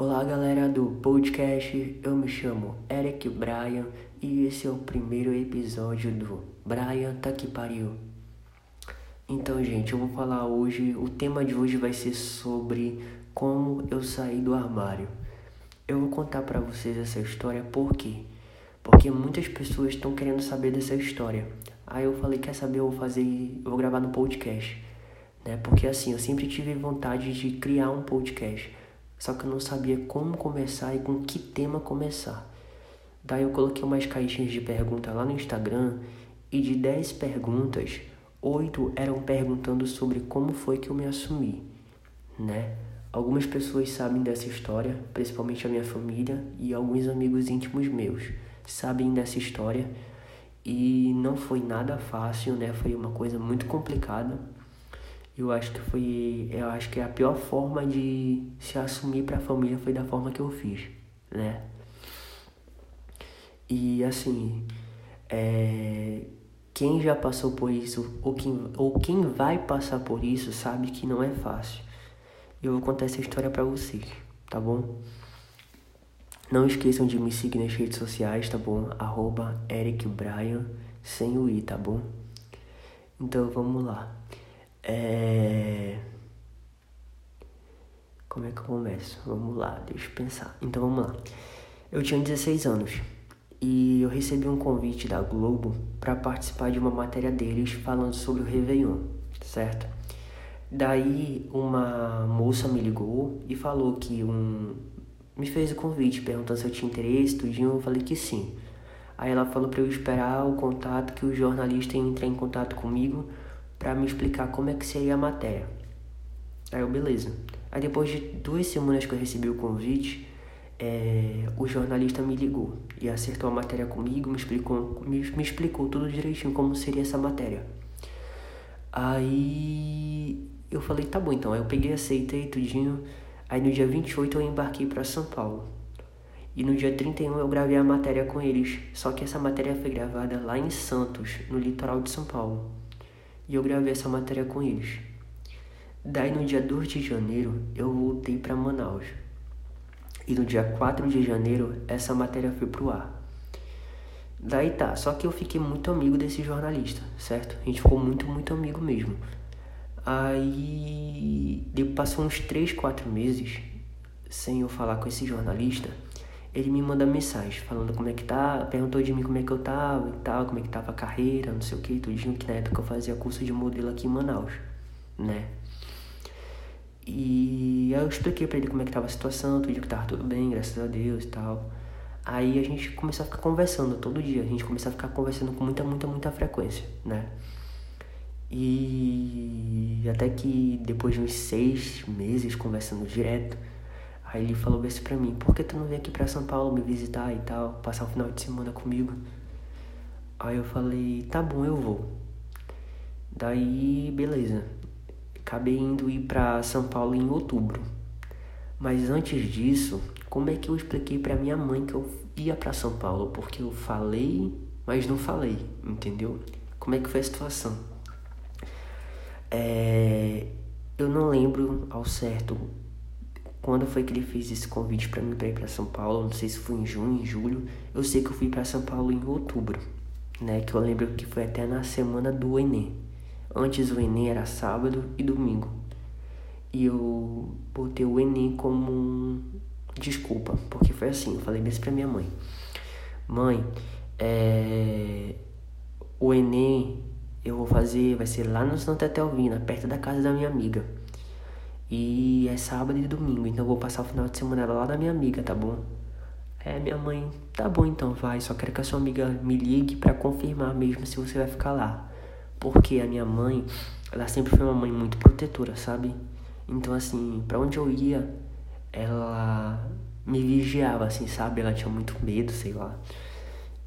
Olá galera do podcast, eu me chamo Eric Bryan e esse é o primeiro episódio do Bryan Tá Que Pariu. Então gente, eu vou falar hoje, o tema de hoje vai ser sobre como eu saí do armário. Eu vou contar para vocês essa história por quê? Porque muitas pessoas estão querendo saber dessa história. Aí eu falei, quer saber, eu vou fazer, eu vou gravar no podcast. Né? Porque assim, eu sempre tive vontade de criar um podcast só que eu não sabia como começar e com que tema começar. Daí eu coloquei umas caixinhas de pergunta lá no Instagram e de 10 perguntas, 8 eram perguntando sobre como foi que eu me assumi, né? Algumas pessoas sabem dessa história, principalmente a minha família e alguns amigos íntimos meus sabem dessa história e não foi nada fácil, né? Foi uma coisa muito complicada eu acho que foi, eu acho que a pior forma de se assumir para a família foi da forma que eu fiz, né? E assim, é, quem já passou por isso ou quem, ou quem vai passar por isso sabe que não é fácil. Eu vou contar essa história para vocês, tá bom? Não esqueçam de me seguir nas redes sociais, tá bom? Arroba Eric sem o i, tá bom? Então vamos lá. É... Como é que eu começo? Vamos lá, deixa eu pensar. Então vamos lá. Eu tinha 16 anos e eu recebi um convite da Globo para participar de uma matéria deles falando sobre o Réveillon, certo? Daí uma moça me ligou e falou que um me fez o convite, perguntando se eu tinha interesse, tudinho, eu falei que sim. Aí ela falou para eu esperar o contato que o jornalista ia entrar em contato comigo para me explicar como é que seria a matéria. Aí eu, beleza. Aí depois de duas semanas que eu recebi o convite, é, o jornalista me ligou e acertou a matéria comigo, me explicou, me, me explicou tudo direitinho como seria essa matéria. Aí eu falei, tá bom então. Aí eu peguei, aceitei tudinho. Aí no dia 28 eu embarquei para São Paulo. E no dia 31 eu gravei a matéria com eles. Só que essa matéria foi gravada lá em Santos, no litoral de São Paulo e eu gravei essa matéria com eles. Daí no dia 2 de janeiro eu voltei para Manaus. E no dia 4 de janeiro essa matéria foi pro ar. Daí tá, só que eu fiquei muito amigo desse jornalista, certo? A gente ficou muito, muito amigo mesmo. Aí passou uns 3, 4 meses sem eu falar com esse jornalista ele me manda mensagem falando como é que tá, perguntou de mim como é que eu tava e tal, como é que tava a carreira, não sei o que, tudinho, que na época eu fazia curso de modelo aqui em Manaus, né? E aí eu expliquei pra ele como é que tava a situação, tudo que tava tudo bem, graças a Deus e tal. Aí a gente começou a ficar conversando todo dia, a gente começou a ficar conversando com muita, muita, muita frequência, né? E até que depois de uns seis meses conversando direto, Aí ele falou assim pra mim, por que tu não vem aqui pra São Paulo me visitar e tal, passar um final de semana comigo? Aí eu falei, tá bom, eu vou. Daí, beleza. Acabei indo ir pra São Paulo em outubro. Mas antes disso, como é que eu expliquei pra minha mãe que eu ia pra São Paulo? Porque eu falei, mas não falei, entendeu? Como é que foi a situação? É, eu não lembro ao certo quando foi que ele fez esse convite para mim para ir para São Paulo? Não sei se foi em junho, em julho. Eu sei que eu fui para São Paulo em outubro, né? Que eu lembro que foi até na semana do Enem. Antes o Enem era sábado e domingo. E eu botei o Enem como um... desculpa, porque foi assim, eu falei mesmo para minha mãe. Mãe, é... o Enem eu vou fazer, vai ser lá no Santa Telvina, perto da casa da minha amiga. E é sábado e domingo, então eu vou passar o final de semana lá da minha amiga, tá bom? É, minha mãe, tá bom então, vai. Só quero que a sua amiga me ligue para confirmar mesmo se você vai ficar lá. Porque a minha mãe, ela sempre foi uma mãe muito protetora, sabe? Então, assim, para onde eu ia, ela me vigiava, assim, sabe? Ela tinha muito medo, sei lá.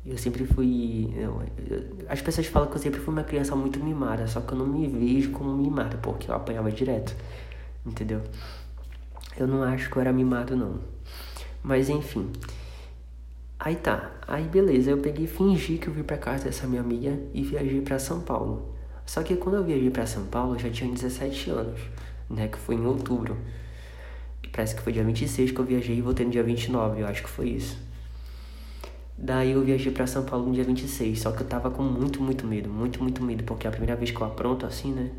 Eu sempre fui. Eu, eu, as pessoas falam que eu sempre fui uma criança muito mimada, só que eu não me vejo como mimada, porque eu apanhava direto entendeu? Eu não acho que eu era mimado, não. Mas enfim. Aí tá, aí beleza, eu peguei fingi que eu vim pra casa dessa minha amiga e viajei para São Paulo. Só que quando eu viajei para São Paulo, eu já tinha 17 anos, né, que foi em outubro. Parece que foi dia 26 que eu viajei e voltei no dia 29, eu acho que foi isso. Daí eu viajei para São Paulo no dia 26, só que eu tava com muito, muito medo, muito, muito medo, porque é a primeira vez que eu apronto assim, né?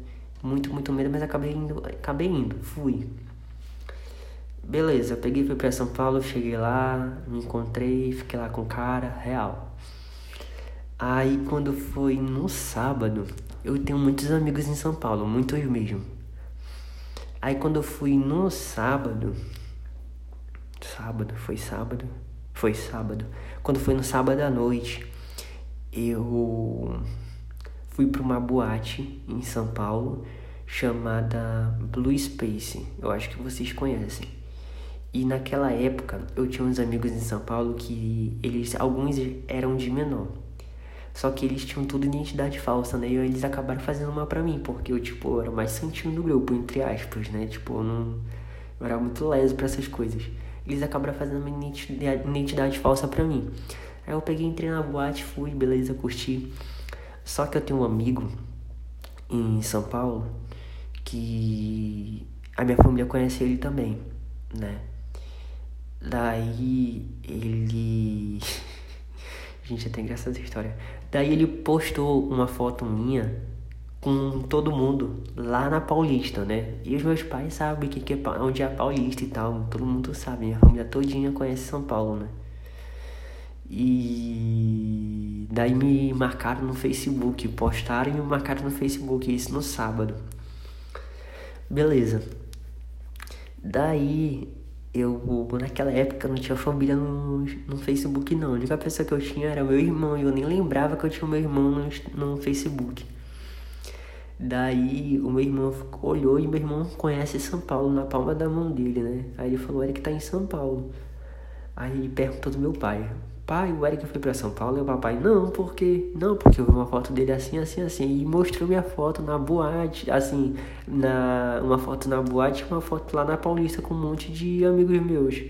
Muito, muito medo, mas acabei indo, acabei indo, fui. Beleza, peguei fui pra São Paulo, cheguei lá, me encontrei, fiquei lá com o cara, real. Aí quando foi no sábado, eu tenho muitos amigos em São Paulo, muitos mesmo. Aí quando fui no sábado, sábado, foi sábado? Foi sábado. Quando foi no sábado à noite, eu fui para uma boate em São Paulo chamada Blue Space. Eu acho que vocês conhecem. E naquela época eu tinha uns amigos em São Paulo que eles alguns eram de menor. Só que eles tinham tudo identidade falsa, né? E eles acabaram fazendo uma pra mim, porque eu, tipo, era mais santinho do grupo, entre aspas, né? Tipo, eu não. Eu era muito leso pra essas coisas. Eles acabaram fazendo uma identidade, identidade falsa pra mim. Aí eu peguei, entrei na boate, fui, beleza, curti. Só que eu tenho um amigo em São Paulo que a minha família conhece ele também, né? Daí ele. Gente, é até engraçada essa história. Daí ele postou uma foto minha com todo mundo lá na Paulista, né? E os meus pais sabem que, que é, onde é a Paulista e tal. Todo mundo sabe, minha família todinha conhece São Paulo, né? E daí me marcaram no Facebook, postaram e me marcaram no Facebook, isso no sábado. Beleza. Daí eu, naquela época, não tinha família no, no Facebook, não. A única pessoa que eu tinha era meu irmão, e eu nem lembrava que eu tinha meu irmão no, no Facebook. Daí o meu irmão olhou e meu irmão conhece São Paulo na palma da mão dele, né? Aí ele falou, Eric tá em São Paulo. Aí ele perguntou do meu pai, pai, o Eric foi para São Paulo? E o papai, não, por quê? Não, porque eu vi uma foto dele assim, assim, assim. E mostrou minha foto na boate, assim, na uma foto na boate uma foto lá na Paulista com um monte de amigos meus.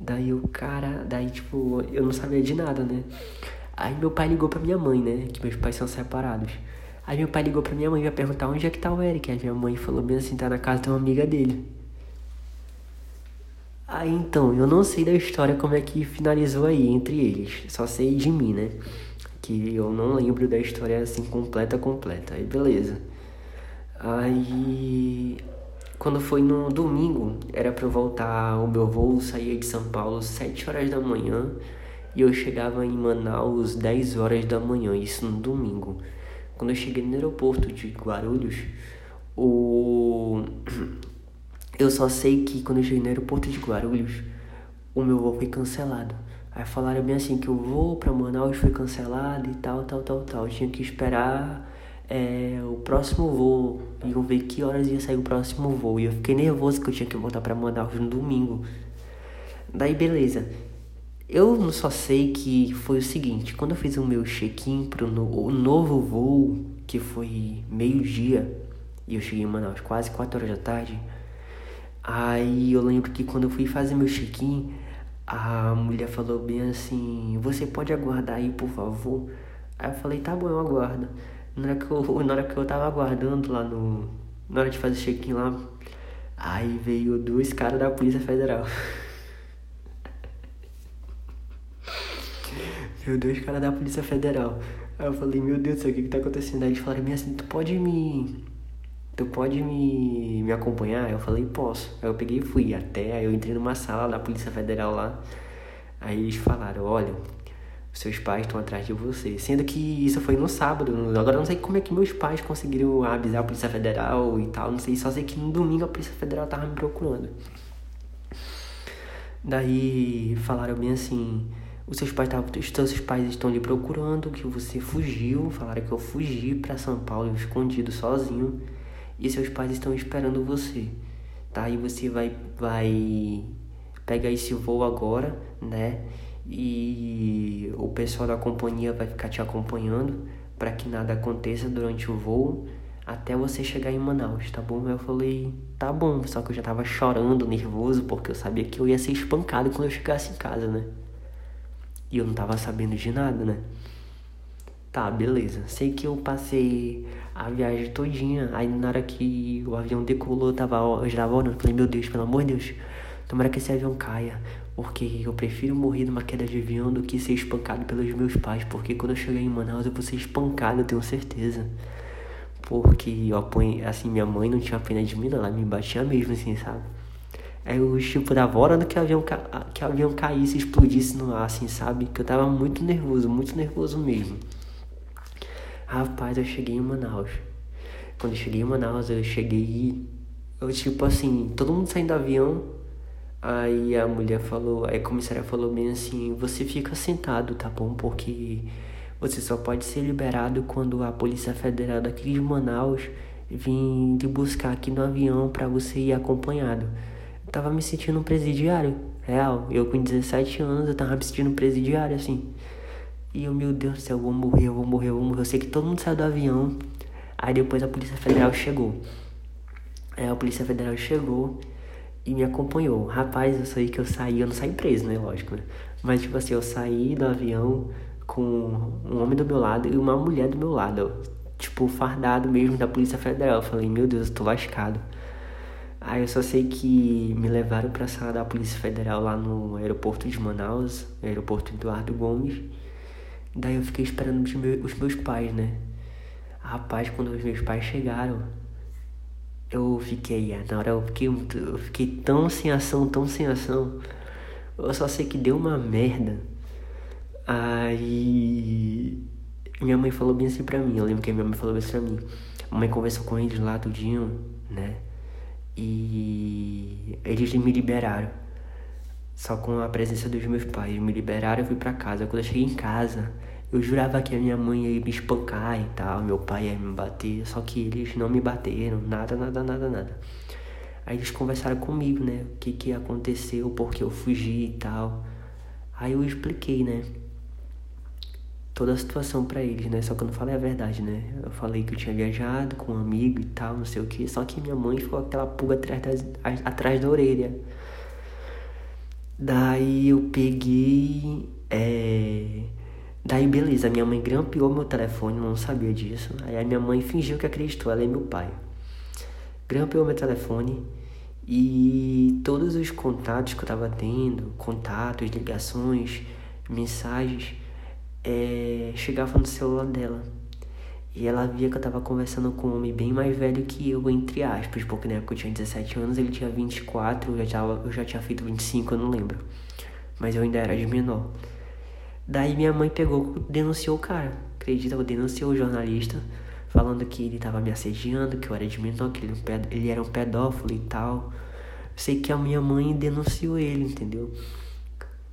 Daí o cara, daí tipo, eu não sabia de nada, né? Aí meu pai ligou pra minha mãe, né? Que meus pais são separados. Aí meu pai ligou pra minha mãe pra perguntar onde é que tá o Eric. Aí minha mãe falou bem assim, tá na casa de uma amiga dele. Aí então, eu não sei da história como é que finalizou aí entre eles. Só sei de mim, né? Que eu não lembro da história assim completa, completa. Aí beleza. Aí quando foi no domingo, era para eu voltar, o meu voo saía de São Paulo 7 horas da manhã e eu chegava em Manaus 10 horas da manhã, isso no domingo. Quando eu cheguei no aeroporto de Guarulhos, o eu só sei que quando eu cheguei no aeroporto de Guarulhos, o meu voo foi cancelado. Aí falaram bem assim que o voo para Manaus foi cancelado e tal, tal, tal, tal. Eu tinha que esperar é, o próximo voo. Iam ver que horas ia sair o próximo voo. E eu fiquei nervoso que eu tinha que voltar para Manaus no domingo. Daí beleza. Eu só sei que foi o seguinte, quando eu fiz o meu check-in pro no, o novo voo, que foi meio-dia, e eu cheguei em Manaus quase 4 horas da tarde, Aí eu lembro que quando eu fui fazer meu check-in, a mulher falou bem assim: Você pode aguardar aí, por favor? Aí eu falei: Tá bom, eu aguardo. Na hora que eu, na hora que eu tava aguardando lá no. Na hora de fazer check-in lá, aí veio dois caras da Polícia Federal. veio dois caras da Polícia Federal. Aí eu falei: Meu Deus do céu, o que que tá acontecendo? Aí eles falaram bem assim: Tu pode me tu pode me, me acompanhar? Eu falei, posso. Aí eu peguei e fui até, aí eu entrei numa sala da Polícia Federal lá. Aí eles falaram, olha, seus pais estão atrás de você. Sendo que isso foi no sábado. Agora não sei como é que meus pais conseguiram avisar a Polícia Federal e tal. Não sei, só sei que no domingo a Polícia Federal tava me procurando. Daí falaram bem assim, os seus pais tavam, os seus pais estão lhe procurando, que você fugiu, falaram que eu fugi para São Paulo escondido sozinho e seus pais estão esperando você, tá? E você vai, vai pegar esse voo agora, né? E o pessoal da companhia vai ficar te acompanhando para que nada aconteça durante o voo até você chegar em Manaus, tá bom? Eu falei, tá bom, só que eu já tava chorando, nervoso, porque eu sabia que eu ia ser espancado quando eu chegasse em casa, né? E eu não tava sabendo de nada, né? Tá, beleza. Sei que eu passei a viagem todinha. Aí na hora que o avião decolou, eu tava, eu já tava orando. Falei, meu Deus, pelo amor de Deus, tomara que esse avião caia. Porque eu prefiro morrer numa queda de avião do que ser espancado pelos meus pais. Porque quando eu chegar em Manaus eu vou ser espancado, eu tenho certeza. Porque eu assim, minha mãe não tinha pena de mim, não. Ela me batia mesmo, assim, sabe? Aí eu, tipo, tava orando que o avião, que o avião caísse explodisse no ar, assim, sabe? Que eu tava muito nervoso, muito nervoso mesmo. Rapaz, eu cheguei em Manaus. Quando eu cheguei em Manaus, eu cheguei. Eu, tipo assim, todo mundo saindo do avião. Aí a mulher falou, aí a comissária falou bem assim: Você fica sentado, tá bom? Porque você só pode ser liberado quando a Polícia Federal daqui de Manaus vir te buscar aqui no avião para você ir acompanhado. Eu tava me sentindo um presidiário, real. Eu com 17 anos, eu tava me sentindo um presidiário, assim. E eu, meu Deus do céu, eu vou morrer, eu vou morrer, eu vou morrer. Eu sei que todo mundo saiu do avião. Aí depois a Polícia Federal chegou. Aí a Polícia Federal chegou e me acompanhou. Rapaz, eu sei que eu saí, eu não saí preso, né? Lógico, né? Mas tipo assim, eu saí do avião com um homem do meu lado e uma mulher do meu lado. Tipo, fardado mesmo da Polícia Federal. Eu falei, meu Deus, eu tô lascado. Aí eu só sei que me levaram pra sala da Polícia Federal lá no aeroporto de Manaus, aeroporto Eduardo Gomes. Daí eu fiquei esperando os meus, os meus pais, né? Rapaz, quando os meus pais chegaram, eu fiquei, é, na hora eu fiquei, eu fiquei tão sem ação, tão sem ação. Eu só sei que deu uma merda. Aí minha mãe falou bem assim pra mim. Eu lembro que minha mãe falou bem assim pra mim. A mãe conversou com eles lá tudinho, né? E eles me liberaram. Só com a presença dos meus pais. Me liberaram e fui para casa. Quando eu cheguei em casa, eu jurava que a minha mãe ia me espancar e tal, meu pai ia me bater, só que eles não me bateram, nada, nada, nada, nada. Aí eles conversaram comigo, né? O que que aconteceu, porque eu fugi e tal. Aí eu expliquei, né? Toda a situação para eles, né? Só que eu não falei a verdade, né? Eu falei que eu tinha viajado com um amigo e tal, não sei o que. Só que minha mãe ficou aquela pulga atrás, das, atrás da orelha. Daí eu peguei. É... Daí beleza, minha mãe grampeou meu telefone, não sabia disso. Aí a minha mãe fingiu que acreditou, ela é meu pai. Grampeou meu telefone e todos os contatos que eu tava tendo, contatos, ligações, mensagens, é... chegavam no celular dela. E ela via que eu tava conversando com um homem bem mais velho que eu, entre aspas, porque na época eu tinha 17 anos, ele tinha 24, eu já, tava, eu já tinha feito 25, eu não lembro. Mas eu ainda era de menor. Daí minha mãe pegou, denunciou o cara. Acredita, eu denunciou o jornalista, falando que ele tava me assediando, que eu era de menor, que ele, ele era um pedófilo e tal. Sei que a minha mãe denunciou ele, entendeu?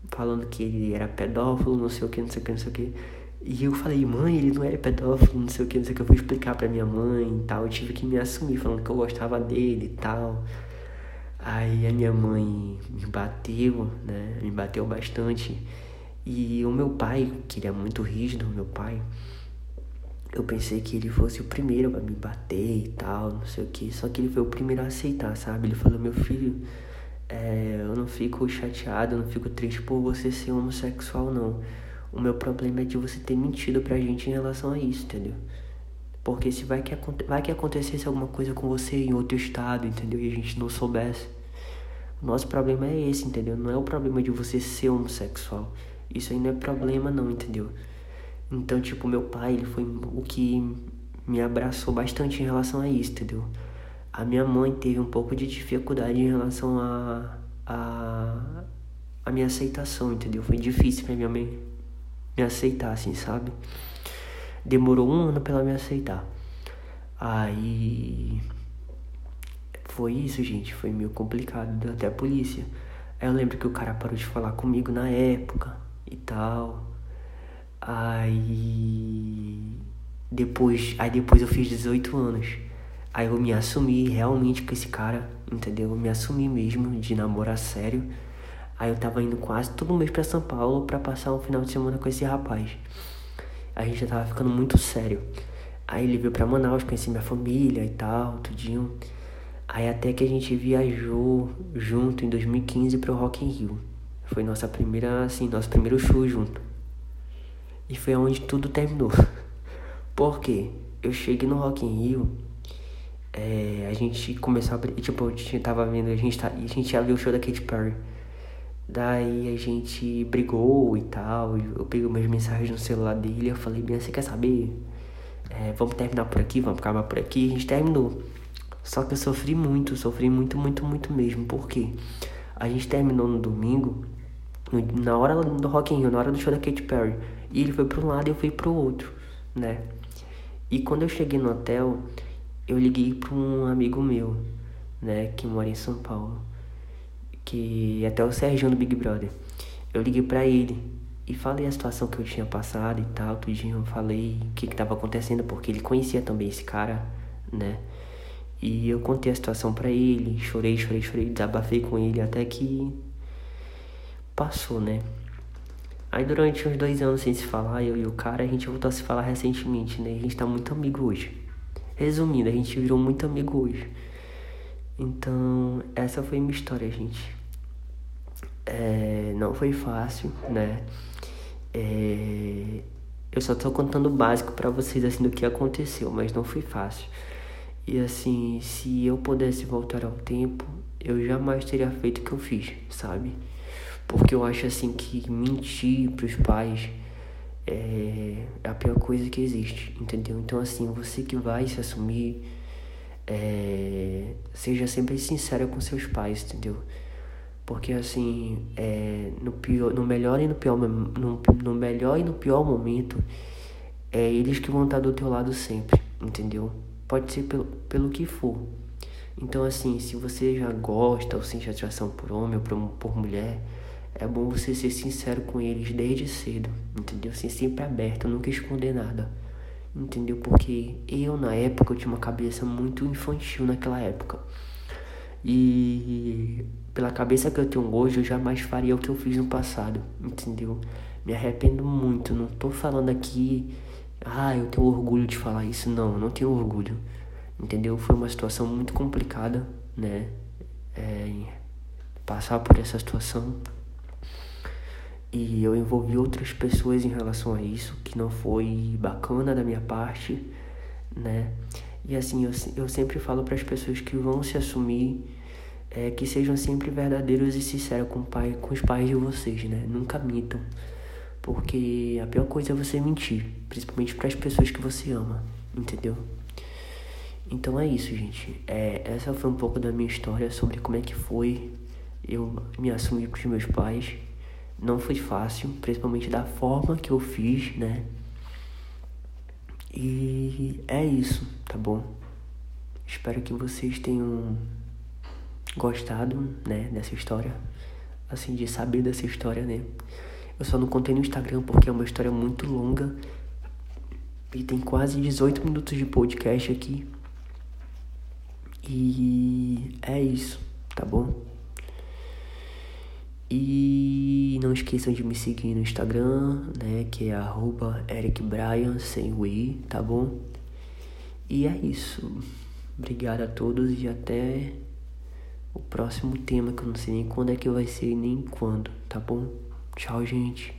Falando que ele era pedófilo, não sei o que, não sei o que, não sei o que. E eu falei, mãe, ele não era pedófilo, não sei o que, não sei o que. Eu fui explicar pra minha mãe e tal. Eu tive que me assumir, falando que eu gostava dele e tal. Aí a minha mãe me bateu, né? Me bateu bastante. E o meu pai, que ele é muito rígido, meu pai, eu pensei que ele fosse o primeiro a me bater e tal, não sei o que. Só que ele foi o primeiro a aceitar, sabe? Ele falou, meu filho, é, eu não fico chateado, eu não fico triste por você ser homossexual, não. O meu problema é de você ter mentido pra gente em relação a isso, entendeu? Porque se vai que, vai que acontecesse alguma coisa com você em outro estado, entendeu? E a gente não soubesse. O nosso problema é esse, entendeu? Não é o problema de você ser homossexual. Isso aí não é problema não, entendeu? Então, tipo, meu pai, ele foi o que me abraçou bastante em relação a isso, entendeu? A minha mãe teve um pouco de dificuldade em relação a, a, a minha aceitação, entendeu? Foi difícil pra minha mãe me aceitar, assim, sabe? Demorou um ano pra ela me aceitar. Aí. Foi isso, gente. Foi meio complicado. Deu até a polícia. Aí eu lembro que o cara parou de falar comigo na época e tal. Aí. Depois. Aí depois eu fiz 18 anos. Aí eu me assumi realmente com esse cara, entendeu? Eu me assumi mesmo de namorar sério. Aí eu tava indo quase todo mês pra São Paulo pra passar um final de semana com esse rapaz. A gente já tava ficando muito sério. Aí ele veio pra Manaus, conheci minha família e tal, tudinho. Aí até que a gente viajou junto em 2015 pro Rock in Rio. Foi nossa primeira, assim, nosso primeiro show junto. E foi onde tudo terminou. Por quê? Eu cheguei no Rock in Rio, é, a gente começou a... Tipo, a gente tava vendo, a gente, tá, a gente ia ver o show da Katy Perry. Daí a gente brigou e tal. Eu peguei umas mensagens no celular dele. Eu falei, bem, você quer saber? É, vamos terminar por aqui, vamos acabar por aqui. A gente terminou. Só que eu sofri muito, sofri muito, muito, muito mesmo. Por quê? A gente terminou no domingo, na hora do Rock in Rio, na hora do show da Katy Perry. E ele foi para um lado e eu fui pro outro, né? E quando eu cheguei no hotel, eu liguei para um amigo meu, né, que mora em São Paulo que até o Sérgio do Big Brother. Eu liguei para ele e falei a situação que eu tinha passado e tal, tudinho, falei o que que tava acontecendo, porque ele conhecia também esse cara, né? E eu contei a situação para ele, chorei, chorei, chorei, desabafei com ele até que passou, né? Aí durante uns dois anos sem se falar, eu e o cara, a gente voltou a se falar recentemente, né? A gente tá muito amigo hoje. Resumindo, a gente virou muito amigo hoje. Então, essa foi minha história, gente. É, não foi fácil, né? É, eu só tô contando o básico para vocês assim do que aconteceu, mas não foi fácil. E assim, se eu pudesse voltar ao tempo, eu jamais teria feito o que eu fiz, sabe? Porque eu acho assim que mentir pros pais é, é a pior coisa que existe, entendeu? Então assim, você que vai se assumir, é, seja sempre sincera com seus pais, entendeu? Porque assim, é, no, pior, no melhor e no pior no, no melhor e no pior momento, é eles que vão estar do teu lado sempre, entendeu? Pode ser pelo, pelo que for. Então assim, se você já gosta ou sente atração por homem ou por, por mulher, é bom você ser sincero com eles desde cedo, entendeu? Assim, sempre aberto, nunca esconder nada. Entendeu? Porque eu na época eu tinha uma cabeça muito infantil naquela época. E pela cabeça que eu tenho hoje, eu jamais faria o que eu fiz no passado, entendeu? Me arrependo muito, não tô falando aqui, ah, eu tenho orgulho de falar isso, não, não tenho orgulho, entendeu? Foi uma situação muito complicada, né? É, passar por essa situação e eu envolvi outras pessoas em relação a isso, que não foi bacana da minha parte, né? E assim, eu, eu sempre falo para as pessoas que vão se assumir é, que sejam sempre verdadeiros e sinceros com, pai, com os pais de vocês, né? Nunca mintam. Porque a pior coisa é você mentir, principalmente para as pessoas que você ama, entendeu? Então é isso, gente. É, essa foi um pouco da minha história sobre como é que foi eu me assumir para os meus pais. Não foi fácil, principalmente da forma que eu fiz, né? E é isso, tá bom? Espero que vocês tenham gostado, né, dessa história, assim, de saber dessa história, né? Eu só não contei no Instagram porque é uma história muito longa e tem quase 18 minutos de podcast aqui. E é isso, tá bom? E não esqueçam de me seguir no Instagram, né? Que é arroba ericbrian, sem o i, tá bom? E é isso. Obrigado a todos e até o próximo tema, que eu não sei nem quando é que vai ser nem quando, tá bom? Tchau, gente.